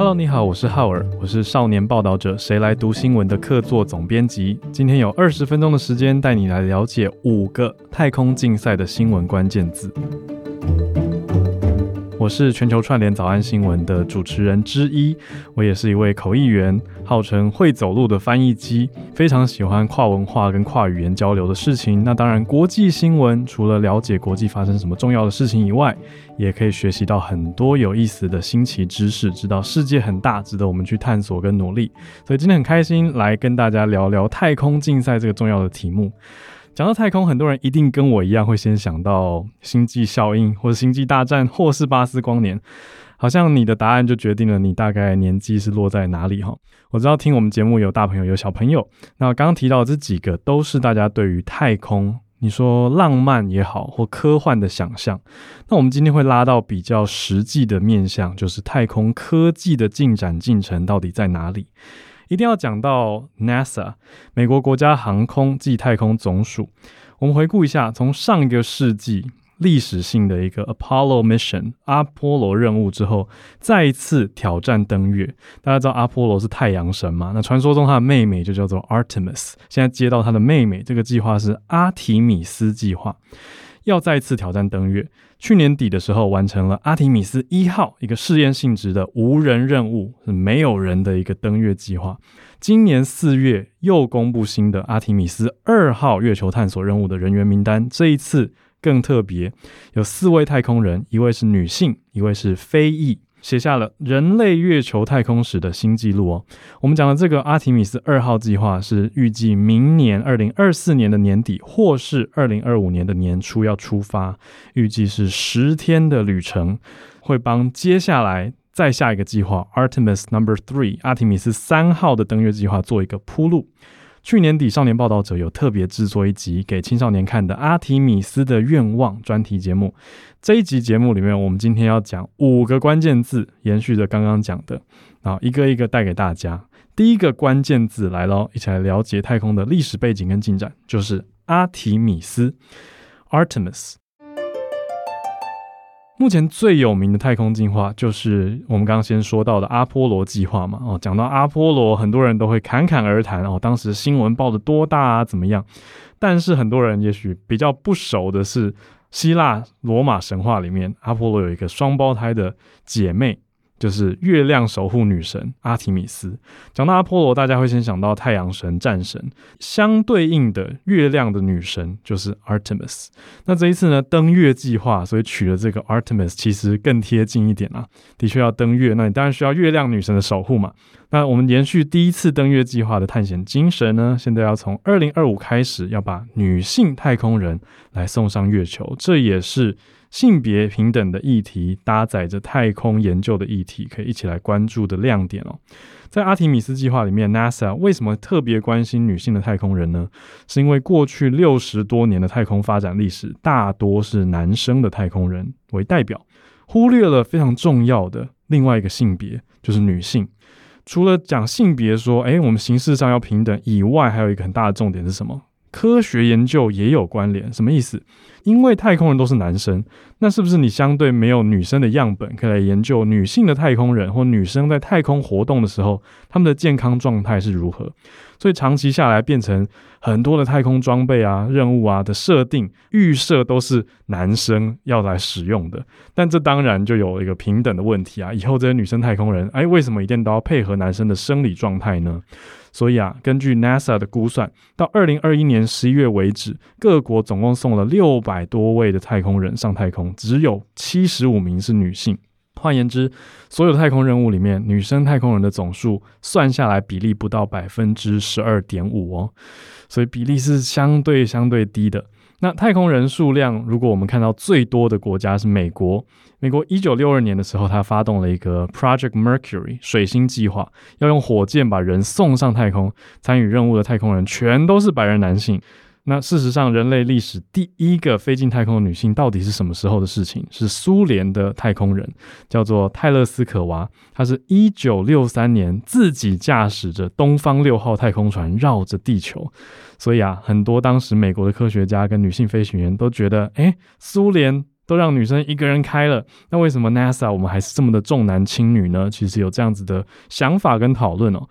Hello，你好，我是浩尔，我是少年报道者谁来读新闻的客座总编辑。今天有二十分钟的时间，带你来了解五个太空竞赛的新闻关键字。我是全球串联早安新闻的主持人之一，我也是一位口译员，号称会走路的翻译机，非常喜欢跨文化跟跨语言交流的事情。那当然，国际新闻除了了解国际发生什么重要的事情以外，也可以学习到很多有意思的新奇知识，知道世界很大，值得我们去探索跟努力。所以今天很开心来跟大家聊聊太空竞赛这个重要的题目。讲到太空，很多人一定跟我一样会先想到星际效应，或者星际大战，或是巴斯光年。好像你的答案就决定了你大概年纪是落在哪里哈。我知道听我们节目有大朋友有小朋友，那刚刚提到这几个都是大家对于太空，你说浪漫也好，或科幻的想象。那我们今天会拉到比较实际的面向，就是太空科技的进展进程到底在哪里？一定要讲到 NASA，美国国家航空暨太空总署。我们回顾一下，从上一个世纪历史性的一个 Apollo mission 阿波罗任务之后，再一次挑战登月。大家知道阿波罗是太阳神嘛？那传说中他的妹妹就叫做 Artemis，现在接到他的妹妹，这个计划是阿提米斯计划。要再次挑战登月，去年底的时候完成了阿提米斯一号一个试验性质的无人任务，是没有人的一个登月计划。今年四月又公布新的阿提米斯二号月球探索任务的人员名单，这一次更特别，有四位太空人，一位是女性，一位是非裔。写下了人类月球太空史的新纪录哦。我们讲的这个阿提米斯二号计划是预计明年二零二四年的年底，或是二零二五年的年初要出发，预计是十天的旅程，会帮接下来再下一个计划 Artemis Number Three 阿提米斯三号的登月计划做一个铺路。去年底，少年报道者有特别制作一集给青少年看的《阿提米斯的愿望》专题节目。这一集节目里面，我们今天要讲五个关键字，延续着刚刚讲的，啊，一个一个带给大家。第一个关键字来喽，一起来了解太空的历史背景跟进展，就是阿提米斯 （Artemis）。目前最有名的太空计划就是我们刚刚先说到的阿波罗计划嘛。哦，讲到阿波罗，很多人都会侃侃而谈哦，当时新闻报的多大啊，怎么样？但是很多人也许比较不熟的是，希腊罗马神话里面，阿波罗有一个双胞胎的姐妹。就是月亮守护女神阿提米斯。讲到阿波罗，大家会先想到太阳神、战神，相对应的月亮的女神就是 Artemis。那这一次呢，登月计划，所以取了这个 Artemis，其实更贴近一点啊。的确要登月，那你当然需要月亮女神的守护嘛。那我们延续第一次登月计划的探险精神呢，现在要从二零二五开始，要把女性太空人来送上月球，这也是。性别平等的议题搭载着太空研究的议题，可以一起来关注的亮点哦。在阿提米斯计划里面，NASA 为什么特别关心女性的太空人呢？是因为过去六十多年的太空发展历史，大多是男生的太空人为代表，忽略了非常重要的另外一个性别，就是女性。除了讲性别说，诶，我们形式上要平等以外，还有一个很大的重点是什么？科学研究也有关联，什么意思？因为太空人都是男生，那是不是你相对没有女生的样本可以来研究女性的太空人或女生在太空活动的时候，他们的健康状态是如何？所以长期下来，变成很多的太空装备啊、任务啊的设定预设都是男生要来使用的。但这当然就有一个平等的问题啊！以后这些女生太空人，哎，为什么一定都要配合男生的生理状态呢？所以啊，根据 NASA 的估算，到二零二一年十一月为止，各国总共送了六百多位的太空人上太空，只有七十五名是女性。换言之，所有太空任务里面，女生太空人的总数算下来比例不到百分之十二点五哦，所以比例是相对相对低的。那太空人数量，如果我们看到最多的国家是美国，美国一九六二年的时候，他发动了一个 Project Mercury 水星计划，要用火箭把人送上太空，参与任务的太空人全都是白人男性。那事实上，人类历史第一个飞进太空的女性到底是什么时候的事情？是苏联的太空人，叫做泰勒斯可娃。她是一九六三年自己驾驶着东方六号太空船绕着地球。所以啊，很多当时美国的科学家跟女性飞行员都觉得，诶，苏联都让女生一个人开了，那为什么 NASA 我们还是这么的重男轻女呢？其实有这样子的想法跟讨论哦。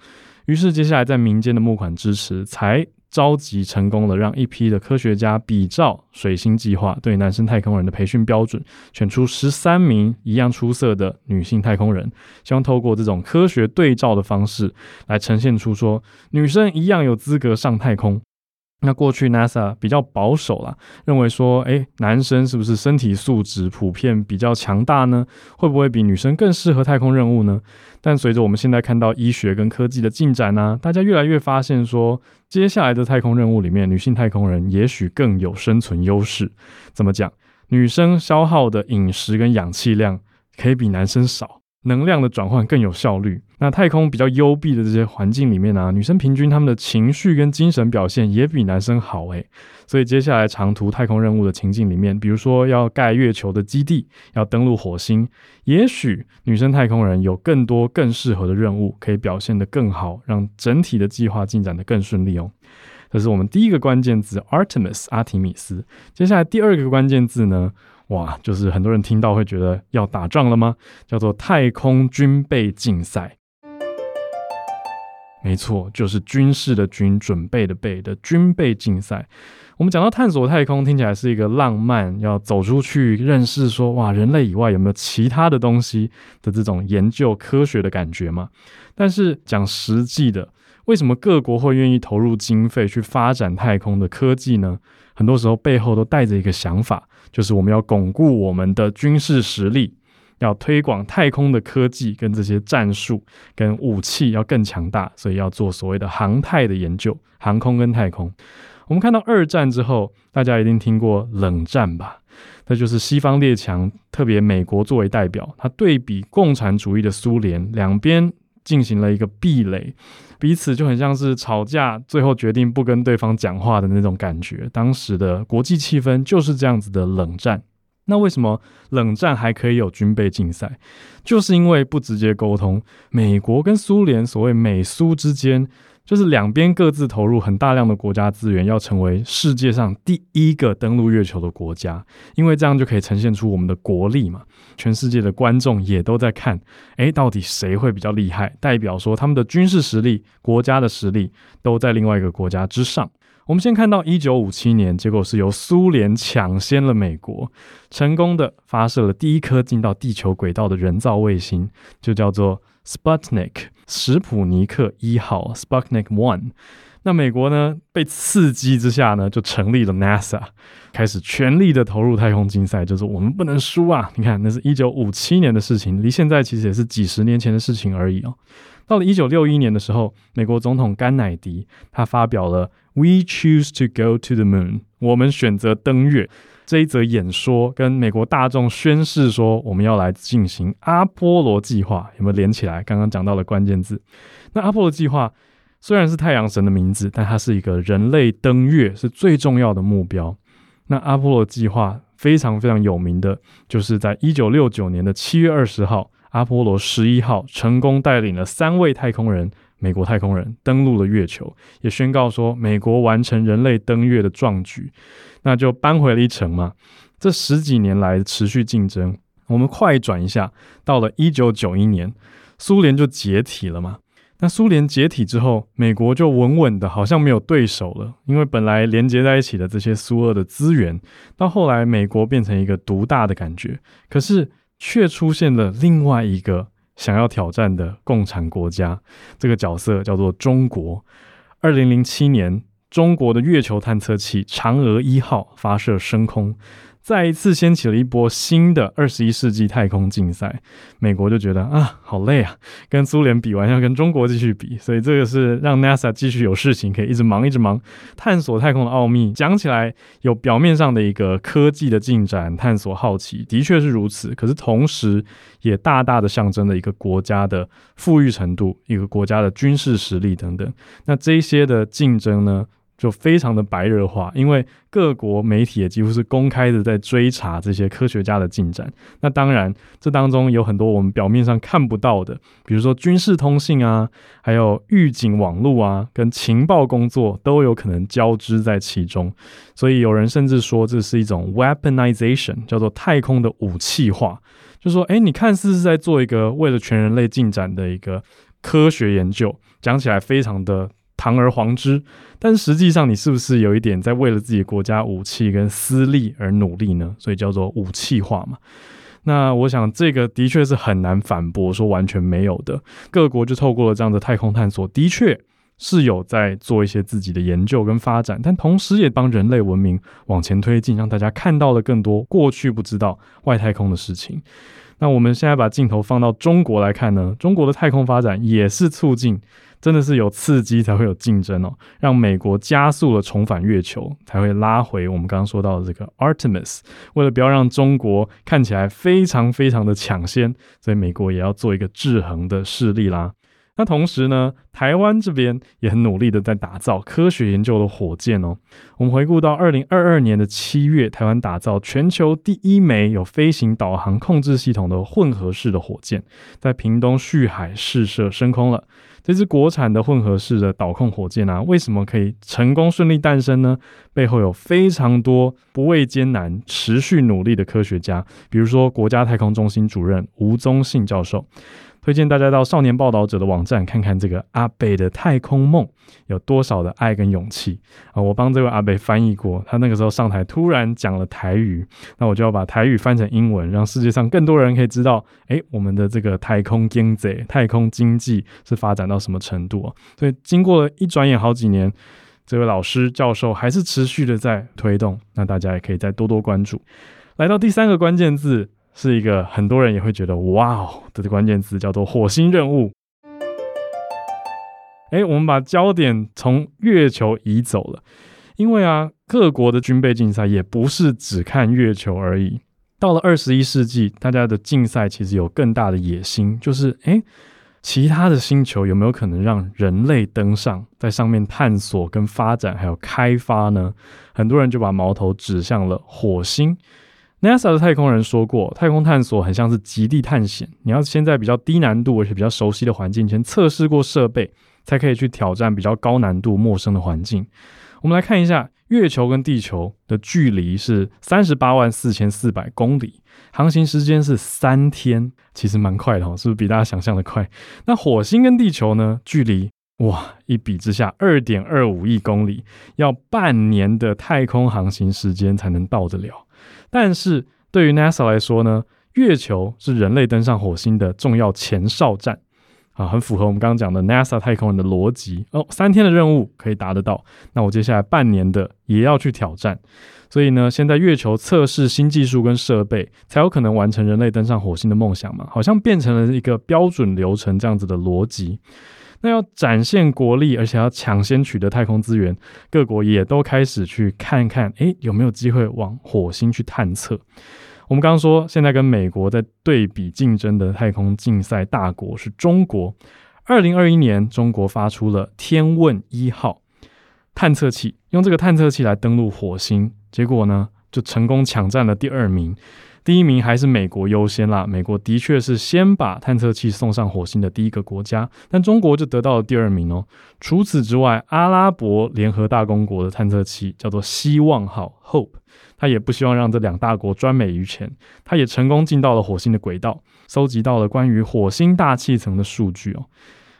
于是接下来在民间的募款支持才。召集成功了，让一批的科学家比照水星计划对男生太空人的培训标准，选出十三名一样出色的女性太空人，希望透过这种科学对照的方式来呈现出说女生一样有资格上太空。那过去 NASA 比较保守啦，认为说，诶，男生是不是身体素质普遍比较强大呢？会不会比女生更适合太空任务呢？但随着我们现在看到医学跟科技的进展呢、大家越来越发现说，接下来的太空任务里面，女性太空人也许更有生存优势。怎么讲？女生消耗的饮食跟氧气量可以比男生少。能量的转换更有效率。那太空比较幽闭的这些环境里面呢、女生平均她们的情绪跟精神表现也比男生好诶。所以接下来长途太空任务的情境里面，比如说要盖月球的基地，要登陆火星，也许女生太空人有更多更适合的任务，可以表现得更好，让整体的计划进展得更顺利哦。这是我们第一个关键字，Artemis 阿提米斯。接下来第二个关键字呢？哇，就是很多人听到会觉得要打仗了吗？叫做太空军备竞赛。没错，就是军事的军，准备的备的军备竞赛。我们讲到探索太空，听起来是一个浪漫，要走出去认识说，哇，人类以外有没有其他的东西的这种研究科学的感觉吗？但是讲实际的，为什么各国会愿意投入经费去发展太空的科技呢？很多时候背后都带着一个想法。就是我们要巩固我们的军事实力，要推广太空的科技跟这些战术跟武器要更强大，所以要做所谓的航太的研究，航空跟太空。我们看到二战之后，大家一定听过冷战吧？那就是西方列强，特别美国作为代表，他对比共产主义的苏联，两边进行了一个壁垒。彼此就很像是吵架，最后决定不跟对方讲话的那种感觉。当时的国际气氛就是这样子的冷战。那为什么冷战还可以有军备竞赛？就是因为不直接沟通，美国跟苏联所谓美苏之间。就是两边各自投入很大量的国家资源，要成为世界上第一个登陆月球的国家，因为这样就可以呈现出我们的国力嘛。全世界的观众也都在看，诶，到底谁会比较厉害？代表说他们的军事实力、国家的实力都在另外一个国家之上。我们先看到一九五七年，结果是由苏联抢先了美国，成功的发射了第一颗进到地球轨道的人造卫星，就叫做 Sputnik。史普尼克一号 （Sputnik One），那美国呢，被刺激之下呢，就成立了 NASA，开始全力的投入太空竞赛，就是我们不能输啊！你看，那是一九五七年的事情，离现在其实也是几十年前的事情而已哦。到了一九六一年的时候，美国总统甘乃迪他发表了 “We choose to go to the moon”，我们选择登月。这一则演说跟美国大众宣誓说，我们要来进行阿波罗计划，有没有连起来？刚刚讲到的关键字。那阿波罗计划虽然是太阳神的名字，但它是一个人类登月是最重要的目标。那阿波罗计划非常非常有名的，就是在一九六九年的七月二十号，阿波罗十一号成功带领了三位太空人。美国太空人登陆了月球，也宣告说美国完成人类登月的壮举，那就扳回了一城嘛。这十几年来持续竞争，我们快转一下，到了一九九一年，苏联就解体了嘛。那苏联解体之后，美国就稳稳的，好像没有对手了，因为本来连接在一起的这些苏俄的资源，到后来美国变成一个独大的感觉，可是却出现了另外一个。想要挑战的共产国家，这个角色叫做中国。二零零七年，中国的月球探测器嫦娥一号发射升空。再一次掀起了一波新的二十一世纪太空竞赛，美国就觉得啊，好累啊，跟苏联比完要跟中国继续比，所以这个是让 NASA 继续有事情可以一直忙一直忙，探索太空的奥秘。讲起来有表面上的一个科技的进展，探索好奇，的确是如此。可是同时也大大的象征了一个国家的富裕程度，一个国家的军事实力等等。那这些的竞争呢，就非常的白热化，因为各国媒体也几乎是公开的在追查这些科学家的进展。那当然，这当中有很多我们表面上看不到的，比如说军事通信啊，还有预警网络啊，跟情报工作都有可能交织在其中。所以有人甚至说这是一种 weaponization，叫做太空的武器化。就说，哎，你看似是在做一个为了全人类进展的一个科学研究，讲起来非常的。堂而皇之，但实际上你是不是有一点在为了自己国家武器跟私利而努力呢？所以叫做武器化嘛。那我想这个的确是很难反驳说完全没有的。各国就透过了这样的太空探索，的确是有在做一些自己的研究跟发展，但同时也帮人类文明往前推进，让大家看到了更多过去不知道外太空的事情。那我们现在把镜头放到中国来看呢，中国的太空发展也是促进。真的是有刺激才会有竞争哦，让美国加速了重返月球，才会拉回我们刚刚说到的这个 Artemis。为了不要让中国看起来非常非常的抢先，所以美国也要做一个制衡的势力啦。那同时呢，台湾这边也很努力的在打造科学研究的火箭哦。我们回顾到二零二二年的七月，台湾打造全球第一枚有飞行导航控制系统的混合式的火箭，在屏东旭海试射升空了。这支国产的混合式的导控火箭啊，为什么可以成功顺利诞生呢？背后有非常多不畏艰难、持续努力的科学家，比如说国家太空中心主任吴宗信教授。推荐大家到少年报道者的网站看看这个阿北的太空梦有多少的爱跟勇气啊！我帮这位阿北翻译过，他那个时候上台突然讲了台语，那我就要把台语翻成英文，让世界上更多人可以知道，诶，我们的这个太空经济、太空经济是发展到什么程度啊！所以经过了一转眼好几年，这位老师教授还是持续的在推动，那大家也可以再多多关注。来到第三个关键字。是一个很多人也会觉得哇哦的关键词，叫做火星任务。诶，我们把焦点从月球移走了，因为啊，各国的军备竞赛也不是只看月球而已。到了二十一世纪，大家的竞赛其实有更大的野心，就是诶，其他的星球有没有可能让人类登上，在上面探索跟发展还有开发呢？很多人就把矛头指向了火星。NASA 的太空人说过，太空探索很像是极地探险，你要先在比较低难度而且比较熟悉的环境前测试过设备，才可以去挑战比较高难度陌生的环境。我们来看一下，月球跟地球的距离是三十八万四千四百公里，航行时间是三天，其实蛮快的哦，是不是比大家想象的快？那火星跟地球呢？距离哇，一比之下，二点二五亿公里，要半年的太空航行时间才能到得了。但是对于 NASA 来说呢，月球是人类登上火星的重要前哨站啊，很符合我们刚刚讲的 NASA 太空人的逻辑哦。三天的任务可以达得到，那我接下来半年的也要去挑战。所以呢，先在月球测试新技术跟设备，才有可能完成人类登上火星的梦想嘛。好像变成了一个标准流程这样子的逻辑。那要展现国力，而且要抢先取得太空资源，各国也都开始去看看，诶，有没有机会往火星去探测。我们刚刚说，现在跟美国在对比竞争的太空竞赛大国是中国。二零二一年，中国发出了天问一号探测器，用这个探测器来登陆火星，结果呢，就成功抢占了第二名。第一名还是美国优先啦，美国的确是先把探测器送上火星的第一个国家，但中国就得到了第二名哦。除此之外，阿拉伯联合大公国的探测器叫做希望号 （Hope），他也不希望让这两大国专美于前，他也成功进到了火星的轨道，搜集到了关于火星大气层的数据哦。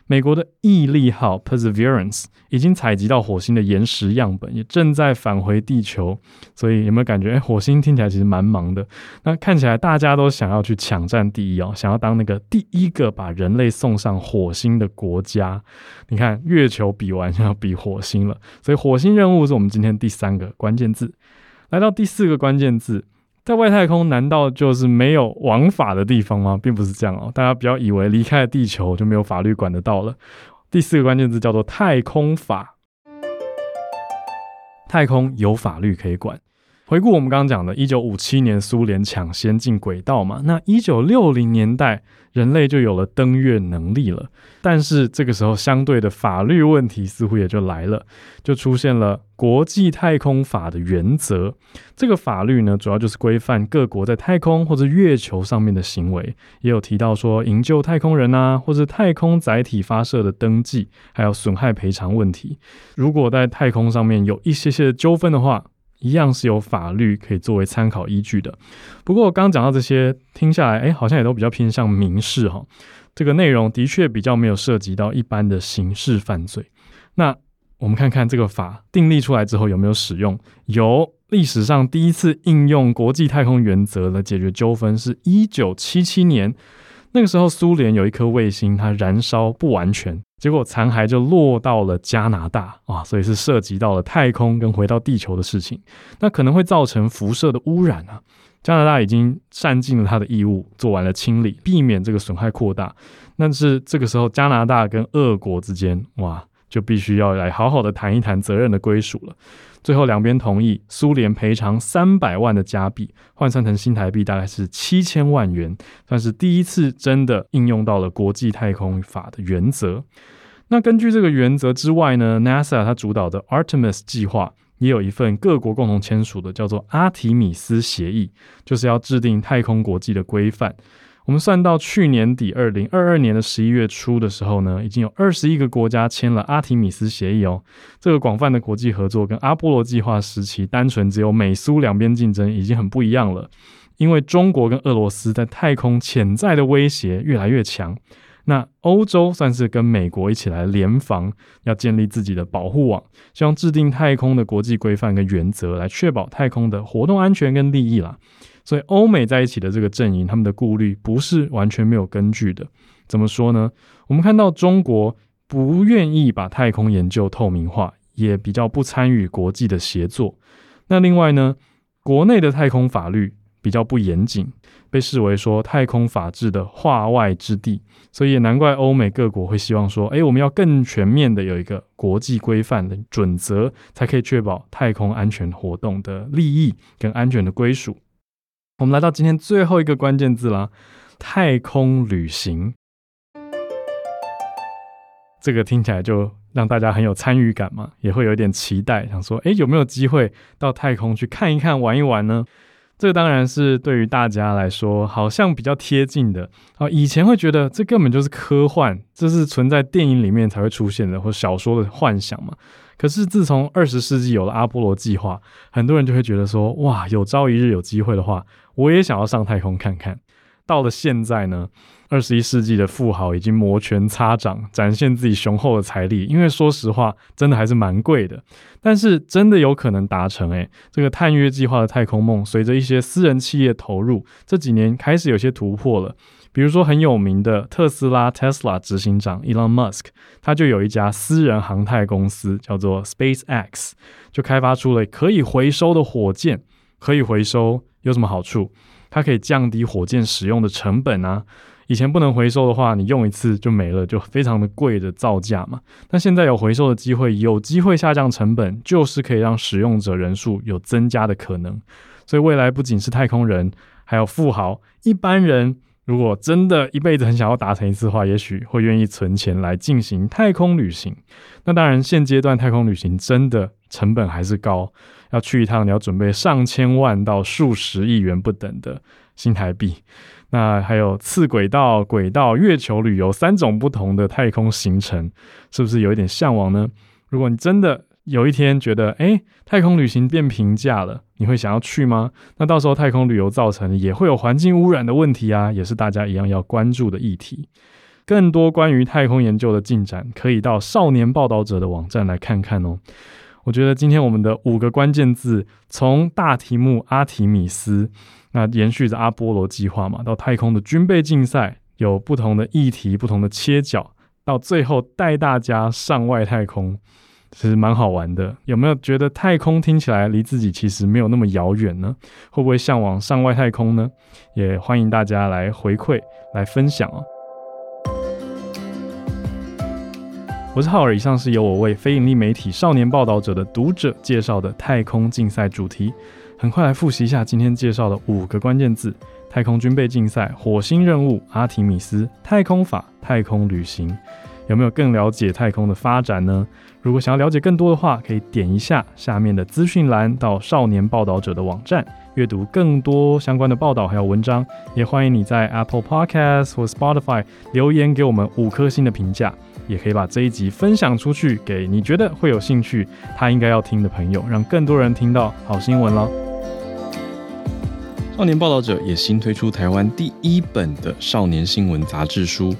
美国的毅力号 Perseverance 已经采集到火星的岩石样本，也正在返回地球。所以有没有感觉，诶，火星听起来其实蛮忙的。那看起来大家都想要去抢占第一哦，想要当那个第一个把人类送上火星的国家。你看，月球比完就要比火星了，所以火星任务是我们今天第三个关键字。来到第四个关键字。在外太空难道就是没有王法的地方吗？并不是这样哦，大家不要以为离开了地球就没有法律管得到了。第四个关键字叫做太空法，太空有法律可以管。回顾我们刚刚讲的，一九五七年苏联抢先进轨道嘛，那一九六零年代人类就有了登月能力了。但是这个时候，相对的法律问题似乎也就来了，就出现了国际太空法的原则。这个法律呢，主要就是规范各国在太空或者月球上面的行为，也有提到说营救太空人啊，或者太空载体发射的登记，还有损害赔偿问题。如果在太空上面有一些些的纠纷的话，一样是有法律可以作为参考依据的。不过刚讲到这些，听下来，哎，好像也都比较偏向民事哈。这个内容的确比较没有涉及到一般的刑事犯罪。那我们看看这个法订立出来之后有没有使用？有，历史上第一次应用国际太空原则来解决纠纷是一九七七年。那个时候，苏联有一颗卫星，它燃烧不完全，结果残骸就落到了加拿大啊，所以是涉及到了太空跟回到地球的事情，那可能会造成辐射的污染啊。加拿大已经善尽了它的义务，做完了清理，避免这个损害扩大。但是这个时候，加拿大跟俄国之间，哇，就必须要来好好的谈一谈责任的归属了。最后两边同意，苏联赔偿三百万的加币，换算成新台币大概是七千万元，算是第一次真的应用到了国际太空法的原则。那根据这个原则之外呢，NASA 它主导的 Artemis 计划也有一份各国共同签署的叫做阿提米斯协议，就是要制定太空国际的规范。我们算到去年底，二零二二年的十一月初的时候呢，已经有二十一个国家签了阿提米斯协议哦。这个广泛的国际合作跟阿波罗计划时期单纯只有美苏两边竞争已经很不一样了。因为中国跟俄罗斯在太空潜在的威胁越来越强，那欧洲算是跟美国一起来联防，要建立自己的保护网，希望制定太空的国际规范跟原则，来确保太空的活动安全跟利益啦。所以，欧美在一起的这个阵营，他们的顾虑不是完全没有根据的。怎么说呢？我们看到中国不愿意把太空研究透明化，也比较不参与国际的协作。那另外呢，国内的太空法律比较不严谨，被视为说太空法治的化外之地。所以也难怪欧美各国会希望说，哎，我们要更全面的有一个国际规范的准则，才可以确保太空安全活动的利益跟安全的归属。我们来到今天最后一个关键字啦，太空旅行。这个听起来就让大家很有参与感嘛，也会有一点期待，想说，诶，有没有机会到太空去看一看、玩一玩呢？这当然是对于大家来说，好像比较贴近的啊。以前会觉得这根本就是科幻，这是存在电影里面才会出现的，或小说的幻想嘛。可是自从二十世纪有了阿波罗计划，很多人就会觉得说，哇，有朝一日有机会的话，我也想要上太空看看。到了现在呢，二十一世纪的富豪已经摩拳擦掌，展现自己雄厚的财力。因为说实话，真的还是蛮贵的。但是真的有可能达成诶，这个探月计划的太空梦，随着一些私人企业投入，这几年开始有些突破了。比如说很有名的特斯拉 Tesla 执行长 Elon Musk，他就有一家私人航太公司叫做 SpaceX，就开发出了可以回收的火箭。可以回收有什么好处？它可以降低火箭使用的成本啊。以前不能回收的话，你用一次就没了，就非常的贵的造价嘛。但现在有回收的机会，有机会下降成本，就是可以让使用者人数有增加的可能。所以未来不仅是太空人，还有富豪，一般人。如果真的一辈子很想要达成一次的话，也许会愿意存钱来进行太空旅行。那当然，现阶段太空旅行真的成本还是高，要去一趟你要准备上千万到数十亿元不等的新台币。那还有次轨道、轨道、月球旅游三种不同的太空行程，是不是有一点向往呢？如果你真的有一天觉得，诶，太空旅行变平价了，你会想要去吗？那到时候太空旅游造成也会有环境污染的问题啊，也是大家一样要关注的议题。更多关于太空研究的进展，可以到少年报道者的网站来看看哦。我觉得今天我们的五个关键字，从大题目阿提米斯，那延续着阿波罗计划嘛，到太空的军备竞赛，有不同的议题、不同的切角，到最后带大家上外太空。其实蛮好玩的，有没有觉得太空听起来离自己其实没有那么遥远呢？会不会向往上外太空呢？也欢迎大家来回馈、来分享哦。我是浩尔，以上是由我为非盈利媒体少年报道者的读者介绍的太空竞赛主题。很快来复习一下今天介绍的五个关键字：太空军备竞赛、火星任务、阿提米斯、太空法、太空旅行。有没有更了解太空的发展呢？如果想要了解更多的话，可以点一下下面的资讯栏，到少年报道者的网站，阅读更多相关的报道还有文章。也欢迎你在 Apple Podcast 或 Spotify 留言给我们五颗星的评价，也可以把这一集分享出去给你觉得会有兴趣、他应该要听的朋友，让更多人听到好新闻了。少年报道者也新推出台湾第一本的少年新闻杂志书。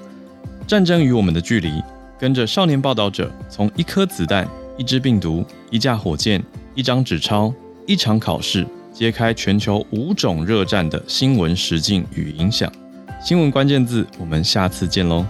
战争与我们的距离，跟着少年报道者，从一颗子弹、一支病毒、一架火箭、一张纸钞、一场考试，揭开全球五种热战的新闻实境与影响。新闻关键字，我们下次见喽。